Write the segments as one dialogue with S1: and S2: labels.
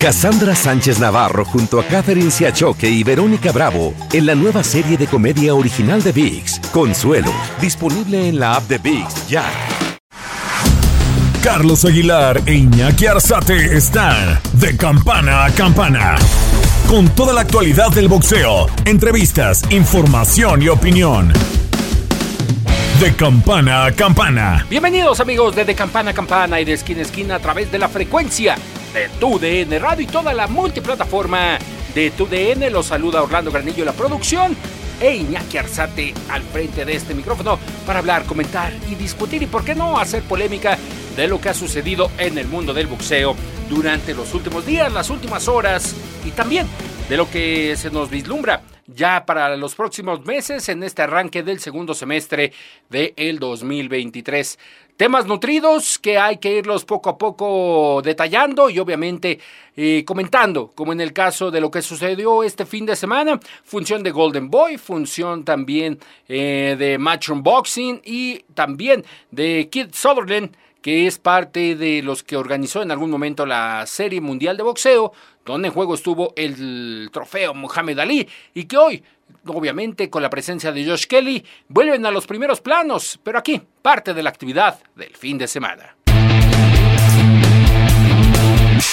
S1: Cassandra Sánchez Navarro junto a Catherine Siachoque y Verónica Bravo en la nueva serie de comedia original de VIX, Consuelo, disponible en la app de VIX ya.
S2: Carlos Aguilar e Iñaki Arzate están de campana a campana. Con toda la actualidad del boxeo, entrevistas, información y opinión. De campana a campana.
S3: Bienvenidos amigos de De Campana a Campana y de Esquina a Esquina a través de la frecuencia de TUDN Radio y toda la multiplataforma de TUDN. Los saluda Orlando Granillo la producción e Iñaki Arzate al frente de este micrófono para hablar, comentar y discutir y por qué no hacer polémica de lo que ha sucedido en el mundo del boxeo durante los últimos días, las últimas horas y también de lo que se nos vislumbra ya para los próximos meses en este arranque del segundo semestre del el 2023. Temas nutridos que hay que irlos poco a poco detallando y obviamente eh, comentando, como en el caso de lo que sucedió este fin de semana, función de Golden Boy, función también eh, de Matchroom Boxing y también de Kid Sutherland que es parte de los que organizó en algún momento la Serie Mundial de Boxeo, donde en juego estuvo el trofeo Muhammad Ali y que hoy, obviamente con la presencia de Josh Kelly, vuelven a los primeros planos, pero aquí parte de la actividad del fin de semana.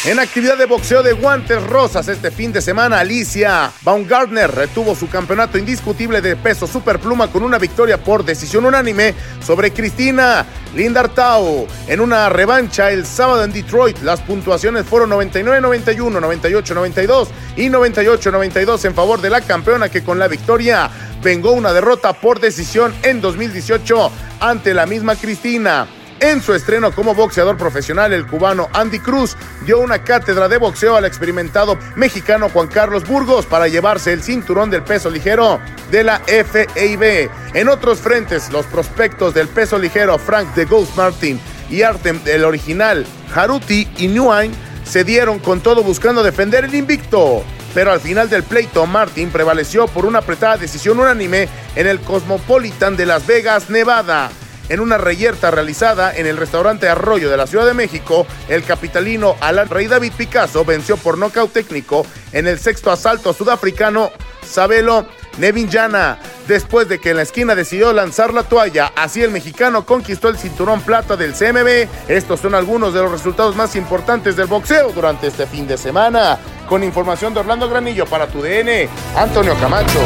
S4: En actividad de boxeo de guantes rosas este fin de semana, Alicia Baumgartner retuvo su campeonato indiscutible de peso superpluma con una victoria por decisión unánime sobre Cristina Lindartau. En una revancha el sábado en Detroit, las puntuaciones fueron 99-91, 98-92 y 98-92 en favor de la campeona que con la victoria vengó una derrota por decisión en 2018 ante la misma Cristina. En su estreno como boxeador profesional, el cubano Andy Cruz dio una cátedra de boxeo al experimentado mexicano Juan Carlos Burgos para llevarse el cinturón del peso ligero de la FAB. En otros frentes, los prospectos del peso ligero Frank de Ghost Martin y Artem del original Haruti y Nguyen se dieron con todo buscando defender el invicto. Pero al final del pleito, Martin prevaleció por una apretada decisión unánime en el Cosmopolitan de Las Vegas, Nevada. En una reyerta realizada en el restaurante Arroyo de la Ciudad de México, el capitalino Alan Rey David Picasso venció por nocaut técnico en el sexto asalto sudafricano Sabelo Nevinjana. Después de que en la esquina decidió lanzar la toalla, así el mexicano conquistó el cinturón plata del CMB. Estos son algunos de los resultados más importantes del boxeo durante este fin de semana. Con información de Orlando Granillo para tu DN, Antonio Camacho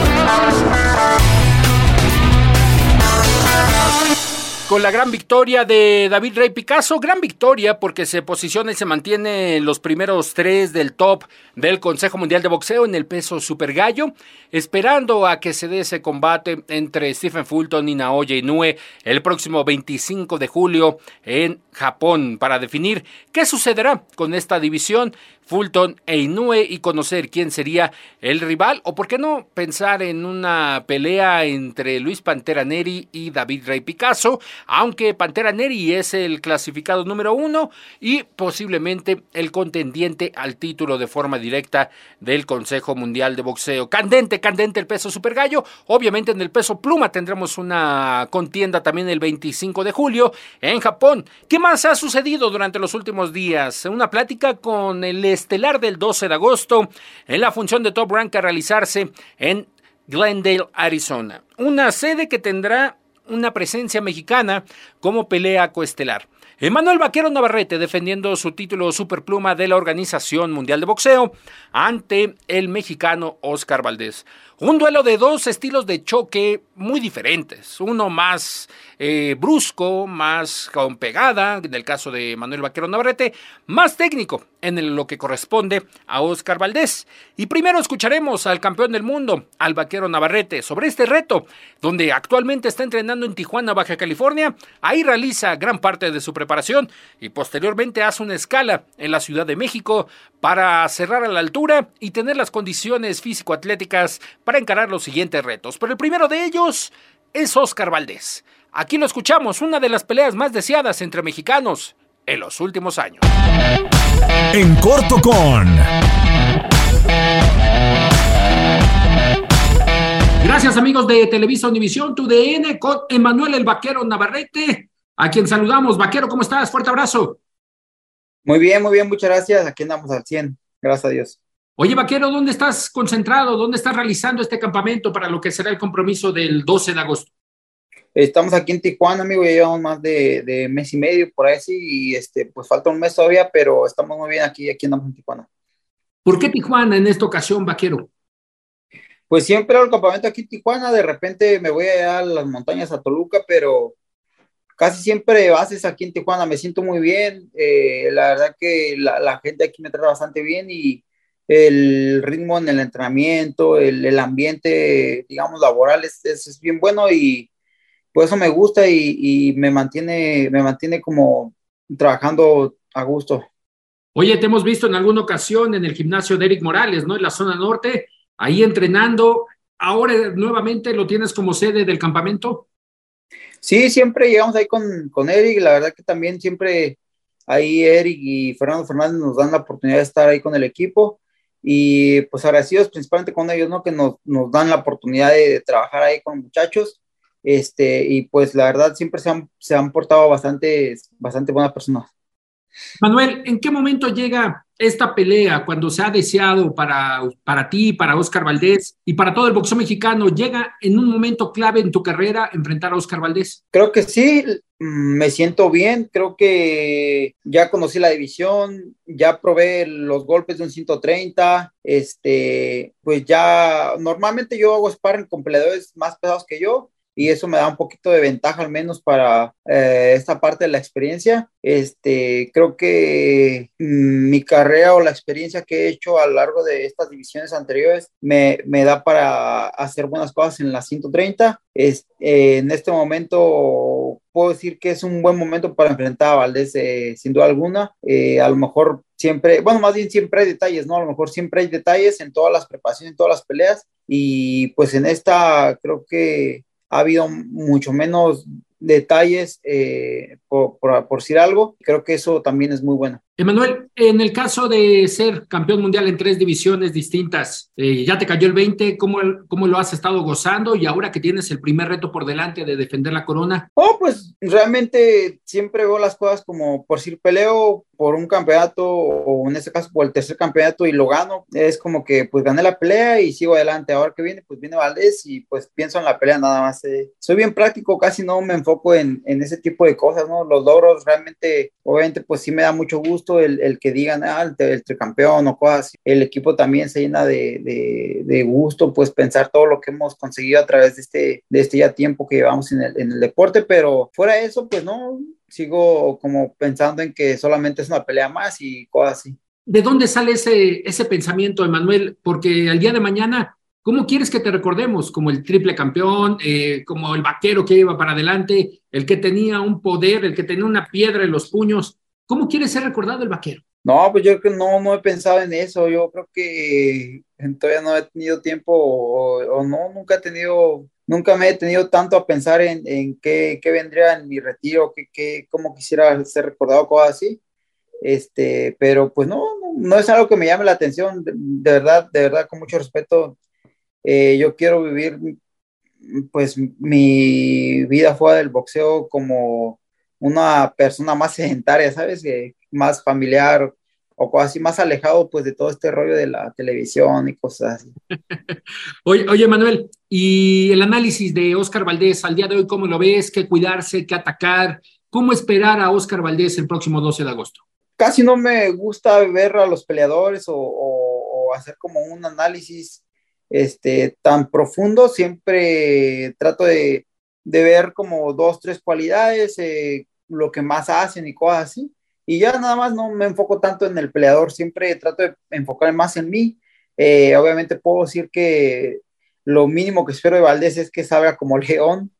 S3: con la gran victoria de David Rey Picasso. Gran victoria porque se posiciona y se mantiene en los primeros tres del top del Consejo Mundial de Boxeo en el peso super gallo, esperando a que se dé ese combate entre Stephen Fulton y Naoya Inoue el próximo 25 de julio en Japón para definir qué sucederá con esta división Fulton e Inoue y conocer quién sería el rival o por qué no pensar en una pelea entre Luis Pantera Neri y David Rey Picasso, aunque Pantera Neri es el clasificado número uno y posiblemente el contendiente al título de forma directa del Consejo Mundial de Boxeo. Candente, candente el peso super gallo. Obviamente en el peso pluma tendremos una contienda también el 25 de julio en Japón. ¿Qué más ha sucedido durante los últimos días? Una plática con el estelar del 12 de agosto en la función de Top Rank a realizarse en Glendale, Arizona. Una sede que tendrá una presencia mexicana como pelea coestelar. Emanuel Vaquero Navarrete defendiendo su título superpluma de la Organización Mundial de Boxeo ante el mexicano Oscar Valdés. Un duelo de dos estilos de choque muy diferentes. Uno más eh, brusco, más con pegada, en el caso de Manuel Vaquero Navarrete, más técnico en lo que corresponde a Oscar Valdés. Y primero escucharemos al campeón del mundo, al Vaquero Navarrete, sobre este reto, donde actualmente está entrenando en Tijuana, Baja California. Ahí realiza gran parte de su preparación y posteriormente hace una escala en la Ciudad de México para cerrar a la altura y tener las condiciones físico-atléticas para encarar los siguientes retos. Pero el primero de ellos es Oscar Valdés. Aquí lo escuchamos, una de las peleas más deseadas entre mexicanos en los últimos años.
S2: En corto con...
S3: Gracias amigos de Televisa Univisión, tu DN con Emanuel el Vaquero Navarrete, a quien saludamos. Vaquero, ¿cómo estás? Fuerte abrazo.
S5: Muy bien, muy bien, muchas gracias. Aquí andamos al 100. gracias a Dios.
S3: Oye, Vaquero, ¿dónde estás concentrado? ¿Dónde estás realizando este campamento para lo que será el compromiso del 12 de agosto?
S5: Estamos aquí en Tijuana, amigo, ya llevamos más de, de mes y medio por ahí, sí, y este, pues falta un mes todavía, pero estamos muy bien aquí, aquí andamos en Tijuana.
S3: ¿Por qué Tijuana en esta ocasión, Vaquero?
S5: Pues siempre hago el campamento aquí en Tijuana, de repente me voy allá a las montañas a Toluca, pero casi siempre bases aquí en Tijuana, me siento muy bien, eh, la verdad que la, gente aquí me trata bastante bien y el ritmo en el entrenamiento, el, ambiente, digamos, laboral es, bien bueno y por eso me gusta y, y me mantiene, me mantiene como trabajando a gusto.
S3: Oye, te hemos visto en alguna ocasión en el gimnasio de Eric Morales, ¿no? En la zona norte, ahí entrenando. Ahora nuevamente lo tienes como sede del campamento.
S5: Sí, siempre llegamos ahí con, con Eric. La verdad que también siempre ahí Eric y Fernando Fernández nos dan la oportunidad de estar ahí con el equipo. Y pues agradecidos principalmente con ellos, ¿no? Que nos, nos dan la oportunidad de, trabajar ahí con muchachos. Este, y pues la verdad siempre se han, se han portado bastante, bastante buenas personas.
S3: Manuel, ¿en qué momento llega esta pelea cuando se ha deseado para, para ti, para Oscar Valdés y para todo el boxeo mexicano? ¿Llega en un momento clave en tu carrera enfrentar a Oscar Valdés?
S5: Creo que sí, me siento bien, creo que ya conocí la división, ya probé los golpes de un 130, este, pues ya normalmente yo hago sparring con peleadores más pesados que yo, y eso me da un poquito de ventaja al menos para eh, esta parte de la experiencia. Este, creo que mm, mi carrera o la experiencia que he hecho a lo largo de estas divisiones anteriores me, me da para hacer buenas cosas en la 130. Es, eh, en este momento puedo decir que es un buen momento para enfrentar a Valdés, eh, sin duda alguna. Eh, a lo mejor siempre, bueno, más bien siempre hay detalles, ¿no? A lo mejor siempre hay detalles en todas las preparaciones, en todas las peleas. Y pues en esta creo que ha habido mucho menos detalles, eh, por, por, por, decir algo. Creo que eso también es muy bueno.
S3: Emanuel, en el caso de ser campeón mundial en tres divisiones distintas, eh, ya te cayó el 20, ¿cómo, ¿cómo, lo has estado gozando? Y ahora que tienes el primer reto por delante de defender la corona.
S5: Oh, pues realmente siempre veo las cosas como por si peleo por un campeonato o en este caso por el tercer campeonato y lo gano, es como que pues gané la pelea y sigo adelante. Ahora que viene, pues viene Valdés y pues pienso en la pelea nada más. Eh. Soy bien práctico, casi no me enfoco en, en ese tipo de cosas, ¿no? Los logros realmente, obviamente, pues sí me da mucho gusto el, el que digan, ah, el, el tricampeón o cosas. El equipo también se llena de, de, de, gusto, pues pensar todo lo que hemos conseguido a través de este, de este ya tiempo que llevamos en el, en el deporte, pero fuera de eso, pues no, sigo como pensando en que solamente es una pelea más y cosas así.
S3: ¿De dónde sale ese, ese pensamiento, Emanuel? Porque al día de mañana, ¿cómo quieres que te recordemos? Como el triple campeón, eh, como el vaquero que iba para adelante, el que tenía un poder, el que tenía una piedra en los puños. ¿Cómo quieres ser recordado el vaquero?
S5: No, pues yo creo que no, no he pensado en eso. Yo creo que todavía no he tenido tiempo o, o no, nunca he tenido nunca me he tenido tanto a pensar en, en qué, qué, vendría en mi retiro, qué, qué, cómo quisiera ser recordado, cosas así. Este, pero pues no, no, es algo que me llame la atención, de, de verdad, de verdad, con mucho respeto. Eh, yo quiero vivir pues mi vida fuera del boxeo como una persona más sedentaria, ¿sabes? Eh, más familiar, o así más alejado pues de todo este rollo de la televisión y cosas así.
S3: oye, oye, Manuel, y el análisis de Oscar Valdés al día de hoy, ¿cómo lo ves? ¿Qué cuidarse? ¿Qué atacar? ¿Cómo esperar a Oscar Valdés el próximo 12 de agosto?
S5: Casi no me gusta ver a los peleadores o, o, o hacer como un análisis este, tan profundo. Siempre trato de, de ver como dos, tres cualidades, eh, lo que más hacen y cosas así y ya nada más no me enfoco tanto en el peleador, siempre trato de enfocar más en mí. Eh, obviamente puedo decir que lo mínimo que espero de Valdés es que salga como león,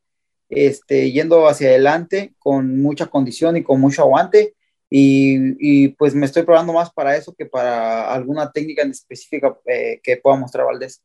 S5: este, yendo hacia adelante con mucha condición y con mucho aguante. Y, y, pues me estoy probando más para eso que para alguna técnica en específica eh, que pueda mostrar Valdés.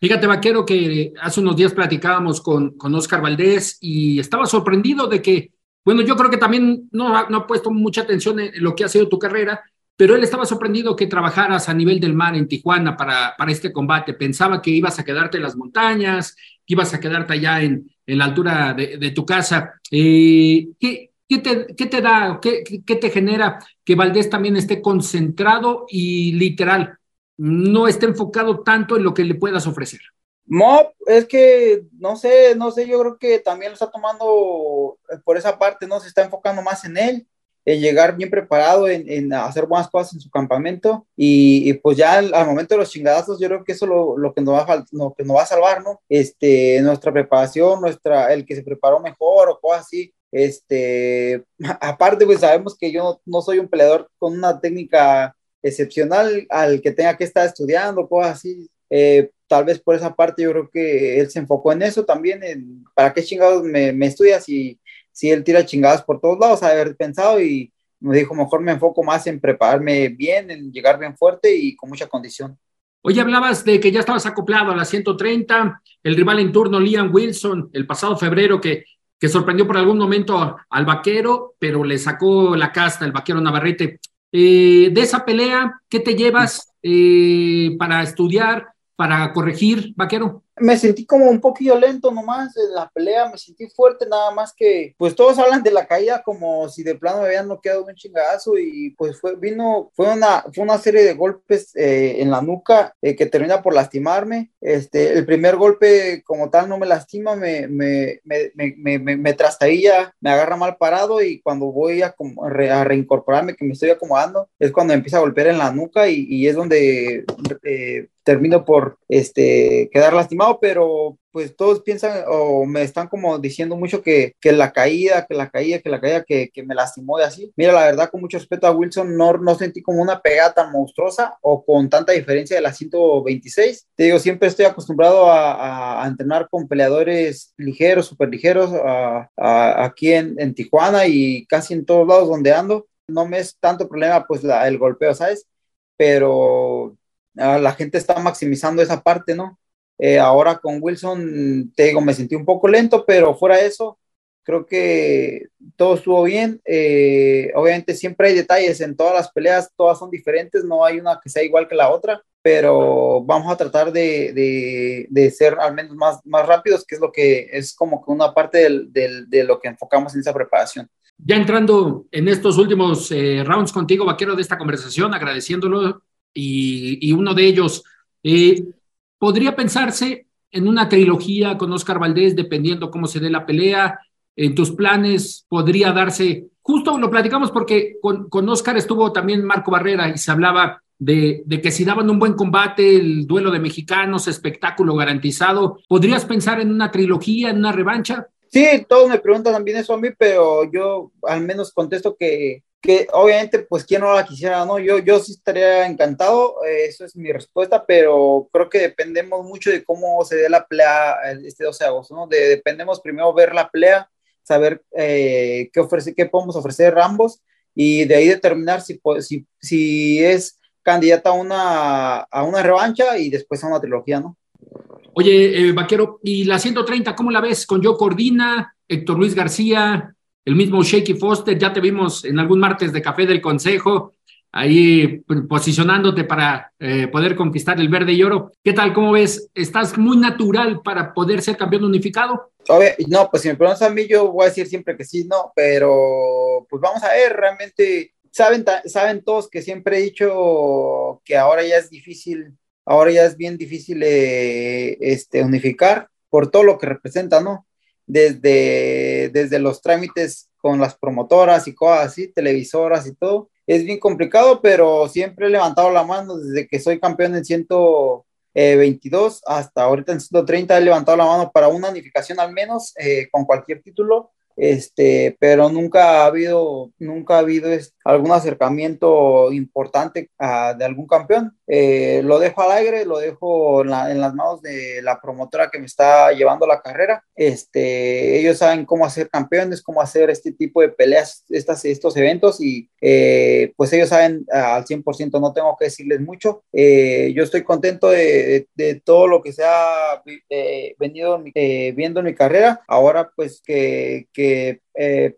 S3: Fíjate, Vaquero, que hace unos días platicábamos con, con Oscar Valdés y estaba sorprendido de que bueno, yo creo que también no ha, no ha puesto mucha atención en lo que ha sido tu carrera, pero él estaba sorprendido que trabajaras a nivel del mar en Tijuana para, para este combate. Pensaba que ibas a quedarte en las montañas, que ibas a quedarte allá en, en la altura de, de tu casa. Eh, ¿qué, qué, te, ¿Qué te da, qué, qué te genera que Valdés también esté concentrado y literal no esté enfocado tanto en lo que le puedas ofrecer?
S5: No, es que no sé, no sé, yo creo que también lo está tomando por esa parte, ¿no? Se está enfocando más en él, en llegar bien preparado, en, hacer buenas cosas en su campamento y, pues ya al, momento de los chingadazos, yo creo que eso es lo, lo, que nos va a, lo que nos va a salvar, ¿no? Este, nuestra preparación, nuestra, el que se preparó mejor o cosas así. Este, aparte, pues sabemos que yo no soy un peleador con una técnica excepcional al que tenga que estar estudiando, cosas así. Eh, tal vez por esa parte yo creo que él se enfocó en eso también, para qué chingados me, me estudias si, si él tira chingadas por todos lados, haber pensado y me dijo, mejor me enfoco más en prepararme bien, en llegar bien fuerte y con mucha condición.
S3: Hoy hablabas de que ya estabas acoplado a la 130, el rival en turno, Liam Wilson, el pasado febrero, que, que sorprendió por algún momento al vaquero, pero le sacó la casta el vaquero Navarrete. Eh, de esa pelea, ¿qué te llevas eh, para estudiar, para corregir, vaquero?
S5: Me sentí como un poquillo lento nomás en la pelea, me sentí fuerte nada más que, pues todos hablan de la caída como si de plano me habían noqueado un chingazo y pues fue, vino, fue una, fue una serie de golpes eh, en la nuca eh, que termina por lastimarme. Este, el primer golpe como tal no me lastima, me, me, me, me, me, me trastabilla, me agarra mal parado y cuando voy a, a, reincorporarme, que me estoy acomodando, es cuando empieza a golpear en la nuca y, y es donde eh, termino por este, quedar lastimado, pero pues todos piensan o me están como diciendo mucho que, que la caída, que la caída, que la caída, que, que, me lastimó de así. Mira, la verdad, con mucho respeto a Wilson, no, no sentí como una pegada tan monstruosa o con tanta diferencia de la 126. Te digo, siempre estoy acostumbrado a, a, entrenar con peleadores ligeros, súper ligeros, aquí en, en Tijuana y casi en todos lados donde ando. No me es tanto problema pues la, el golpeo, ¿sabes? Pero la gente está maximizando esa parte, ¿no? Eh, ahora con Wilson, te digo, me sentí un poco lento, pero fuera de eso, creo que todo estuvo bien. Eh, obviamente siempre hay detalles en todas las peleas, todas son diferentes, no hay una que sea igual que la otra, pero vamos a tratar de, de, de ser al menos más, más rápidos, que es lo que es como que una parte del, del, de lo que enfocamos en esa preparación.
S3: Ya entrando en estos últimos eh, rounds contigo, vaquero, de esta conversación, agradeciéndolo y, uno de ellos. Eh, podría pensarse en una trilogía con Oscar Valdés, dependiendo cómo se dé la pelea. En tus planes podría darse, justo lo platicamos porque con, con Oscar estuvo también Marco Barrera y se hablaba de, de, que si daban un buen combate, el duelo de mexicanos, espectáculo garantizado, ¿podrías pensar en una trilogía, en una revancha?
S5: Sí, todos me preguntan también eso a mí, pero yo al menos contesto que que obviamente, pues, ¿quién no la quisiera, no? Yo, yo sí estaría encantado, eh, eso es mi respuesta, pero creo que dependemos mucho de cómo se dé la pelea este 12 de agosto, ¿no? De, dependemos primero ver la pelea, saber eh, qué, ofrece, qué podemos ofrecer ambos y de ahí determinar si, si, si es candidata a una, a una revancha y después a una trilogía, ¿no?
S3: Oye, eh, Vaquero, ¿y la 130 cómo la ves? Con Joe Cordina, Héctor Luis García, el mismo Shaky Foster, ya te vimos en algún martes de café del Consejo, ahí posicionándote para eh, poder conquistar el verde y oro. ¿Qué tal? ¿Cómo ves? ¿Estás muy natural para poder ser campeón unificado?
S5: no, pues si me preguntas a mí, yo voy a decir siempre que sí, no, pero pues vamos a ver, realmente saben, saben todos que siempre he dicho que ahora ya es difícil, ahora ya es bien difícil eh, este, unificar por todo lo que representa, ¿no? Desde, desde los trámites con las promotoras y cosas así, televisoras y todo. Es bien complicado, pero siempre he levantado la mano desde que soy campeón en 122 hasta ahorita en 130 he levantado la mano para una unificación al menos eh, con cualquier título este, pero nunca ha habido, nunca ha habido algún acercamiento importante a, de algún campeón. Eh, lo dejo al aire, lo dejo en, las manos de la promotora que me está llevando la carrera. Este, ellos saben cómo hacer campeones, cómo hacer este tipo de peleas, estas, estos eventos y eh, pues ellos saben al 100%, no tengo que decirles mucho. Eh, yo estoy contento de, de, todo lo que se ha venido viendo en mi carrera. Ahora pues que, que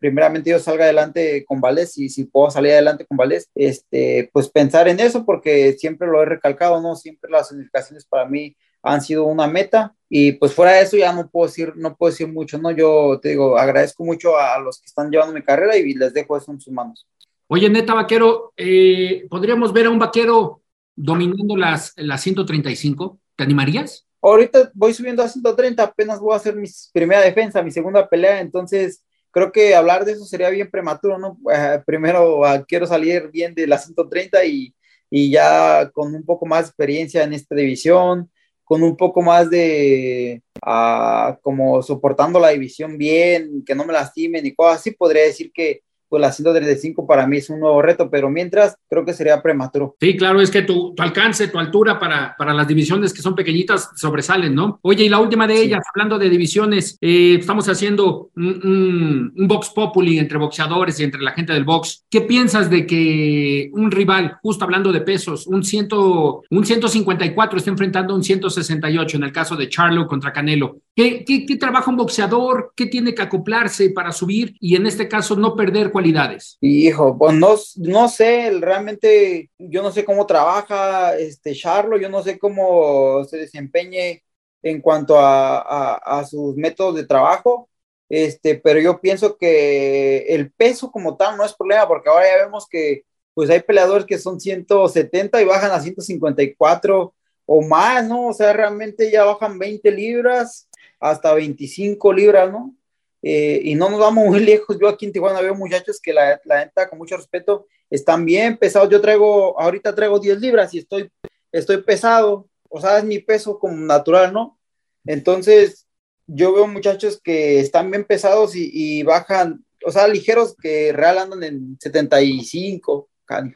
S5: primeramente yo salga adelante con Vales y si puedo salir adelante con Vales, este, pues pensar en eso porque siempre lo he recalcado, ¿no? Siempre las unificaciones para mí han sido una meta y pues fuera de eso ya no puedo decir, no puedo decir mucho, ¿no? Yo te digo, agradezco mucho a los que están llevando mi carrera y les dejo eso en sus manos.
S3: Oye, neta, vaquero, eh, podríamos ver a un vaquero dominando las, las 135? ¿Te animarías?
S5: Ahorita voy subiendo a 130, apenas voy a hacer mi primera defensa, mi segunda pelea, entonces creo que hablar de eso sería bien prematuro, ¿no? Eh, primero uh, quiero salir bien de la 130 y, y, ya con un poco más de experiencia en esta división, con un poco más de, uh, como soportando la división bien, que no me lastimen y cosas así, podría decir que, pues la 135 para mí es un nuevo reto, pero mientras creo que sería prematuro.
S3: Sí, claro, es que tu, alcance, tu altura para, para las divisiones que son pequeñitas sobresalen, ¿no? Oye, y la última de ellas, hablando de divisiones, eh, estamos haciendo un, un, box populi entre boxeadores y entre la gente del box. ¿Qué piensas de que un rival, justo hablando de pesos, un, ciento, un 154 está enfrentando un 168 en el caso de Charlo contra Canelo? ¿Qué, qué, qué trabaja un boxeador? ¿Qué tiene que acoplarse para subir y en este caso no perder cualidades?
S5: Hijo, pues no, no sé, realmente yo no sé cómo trabaja este Charlo, yo no sé cómo se desempeñe en cuanto a, a, a, sus métodos de trabajo, este, pero yo pienso que el peso como tal no es problema, porque ahora ya vemos que pues hay peleadores que son 170 y bajan a 154 o más, ¿no? O sea, realmente ya bajan 20 libras hasta 25 libras, ¿no? Eh, y no nos vamos muy lejos. Yo aquí en Tijuana veo muchachos que la, la neta, con mucho respeto, están bien pesados. Yo traigo, ahorita traigo 10 libras y estoy, estoy pesado. O sea, es mi peso como natural, ¿no? Entonces, yo veo muchachos que están bien pesados y, y bajan, o sea, ligeros que real andan en 75,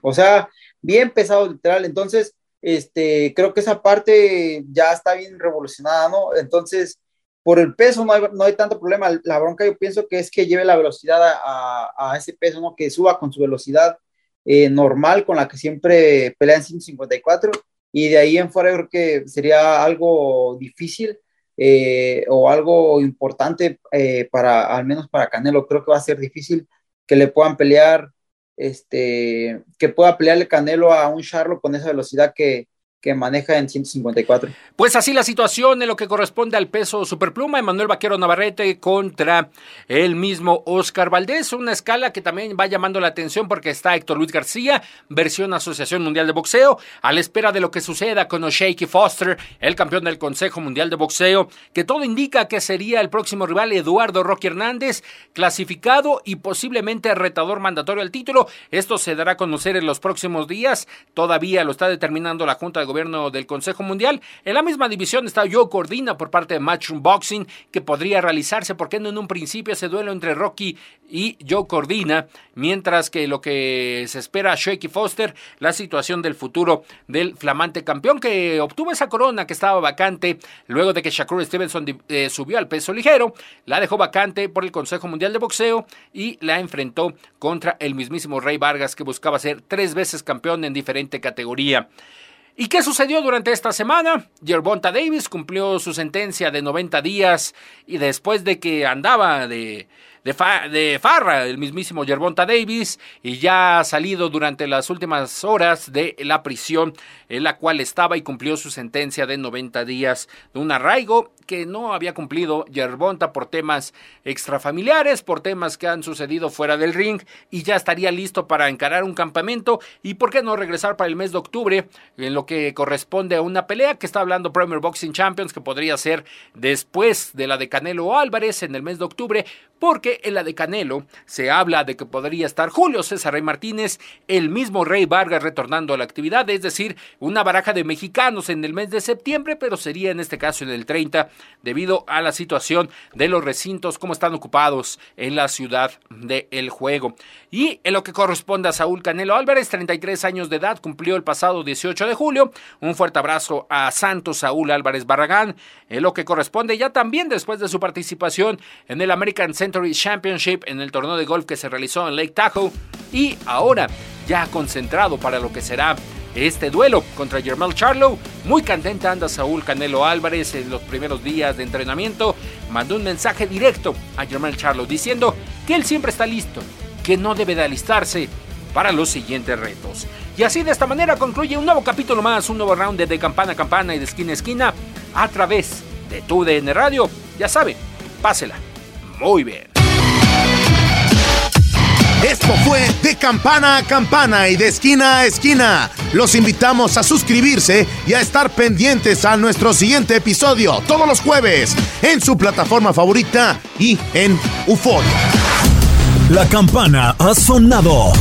S5: o sea, bien pesados literal. Entonces, este, creo que esa parte ya está bien revolucionada, ¿no? Entonces, por el peso no hay, no hay tanto problema. La bronca yo pienso que es que lleve la velocidad a, a, ese peso, ¿no? Que suba con su velocidad eh, normal con la que siempre pelea en 154 y de ahí en fuera creo que sería algo difícil eh, o algo importante eh, para, al menos para Canelo. Creo que va a ser difícil que le puedan pelear, este, que pueda pelearle Canelo a un Charlo con esa velocidad que, que maneja en 154.
S3: Pues así la situación en lo que corresponde al peso superpluma, Emanuel Vaquero Navarrete contra el mismo Oscar Valdés, una escala que también va llamando la atención porque está Héctor Luis García, versión Asociación Mundial de Boxeo, a la espera de lo que suceda con O'Shakey Foster, el campeón del Consejo Mundial de Boxeo, que todo indica que sería el próximo rival Eduardo Roque Hernández, clasificado y posiblemente retador mandatorio al título. Esto se dará a conocer en los próximos días, todavía lo está determinando la Junta de gobierno del Consejo Mundial. En la misma división está Joe Cordina por parte de Matchroom Boxing, que podría realizarse, porque no en un principio ese duelo entre Rocky y Joe Cordina, mientras que lo que se espera a Shaky Foster, la situación del futuro del flamante campeón que obtuvo esa corona que estaba vacante luego de que Shakur Stevenson eh, subió al peso ligero, la dejó vacante por el Consejo Mundial de Boxeo y la enfrentó contra el mismísimo Rey Vargas que buscaba ser tres veces campeón en diferente categoría. ¿Y qué sucedió durante esta semana? Yerbonta Davis cumplió su sentencia de 90 días y después de que andaba de de, farra, el mismísimo Yerbonta Davis, y ya ha salido durante las últimas horas de la prisión en la cual estaba y cumplió su sentencia de 90 días de un arraigo que no había cumplido Yerbonta por temas extrafamiliares, por temas que han sucedido fuera del ring y ya estaría listo para encarar un campamento. Y por qué no regresar para el mes de octubre en lo que corresponde a una pelea que está hablando Premier Boxing Champions que podría ser después de la de Canelo Álvarez en el mes de octubre porque en la de Canelo se habla de que podría estar Julio César Rey Martínez, el mismo Rey Vargas retornando a la actividad, es decir, una baraja de mexicanos en el mes de septiembre, pero sería en este caso en el 30 debido a la situación de los recintos, como están ocupados en la ciudad del juego. Y en lo que corresponde a Saúl Canelo Álvarez, 33 años de edad, cumplió el pasado 18 de julio. Un fuerte abrazo a Santos Saúl Álvarez Barragán. En lo que corresponde ya también después de su participación en el American Championship en el torneo de golf que se realizó en Lake Tahoe. Y ahora ya concentrado para lo que será este duelo contra Jermel Charlo. Muy contenta anda Saúl Canelo Álvarez en los primeros días de entrenamiento. Mandó un mensaje directo a Jermel Charlo diciendo que él siempre está listo, que no debe de alistarse para los siguientes retos. Y así de esta manera concluye un nuevo capítulo más, un nuevo round de, campana a campana y de esquina a esquina a través de tu DN Radio. Ya sabe, pásela muy bien.
S4: Esto fue de campana a campana y de esquina a esquina. Los invitamos a suscribirse y a estar pendientes a nuestro siguiente episodio todos los jueves en su plataforma favorita y en UFO.
S2: La campana ha sonado.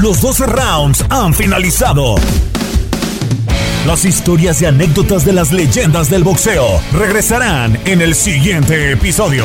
S2: Los 12 rounds han finalizado. Las historias y anécdotas de las leyendas del boxeo regresarán en el siguiente episodio.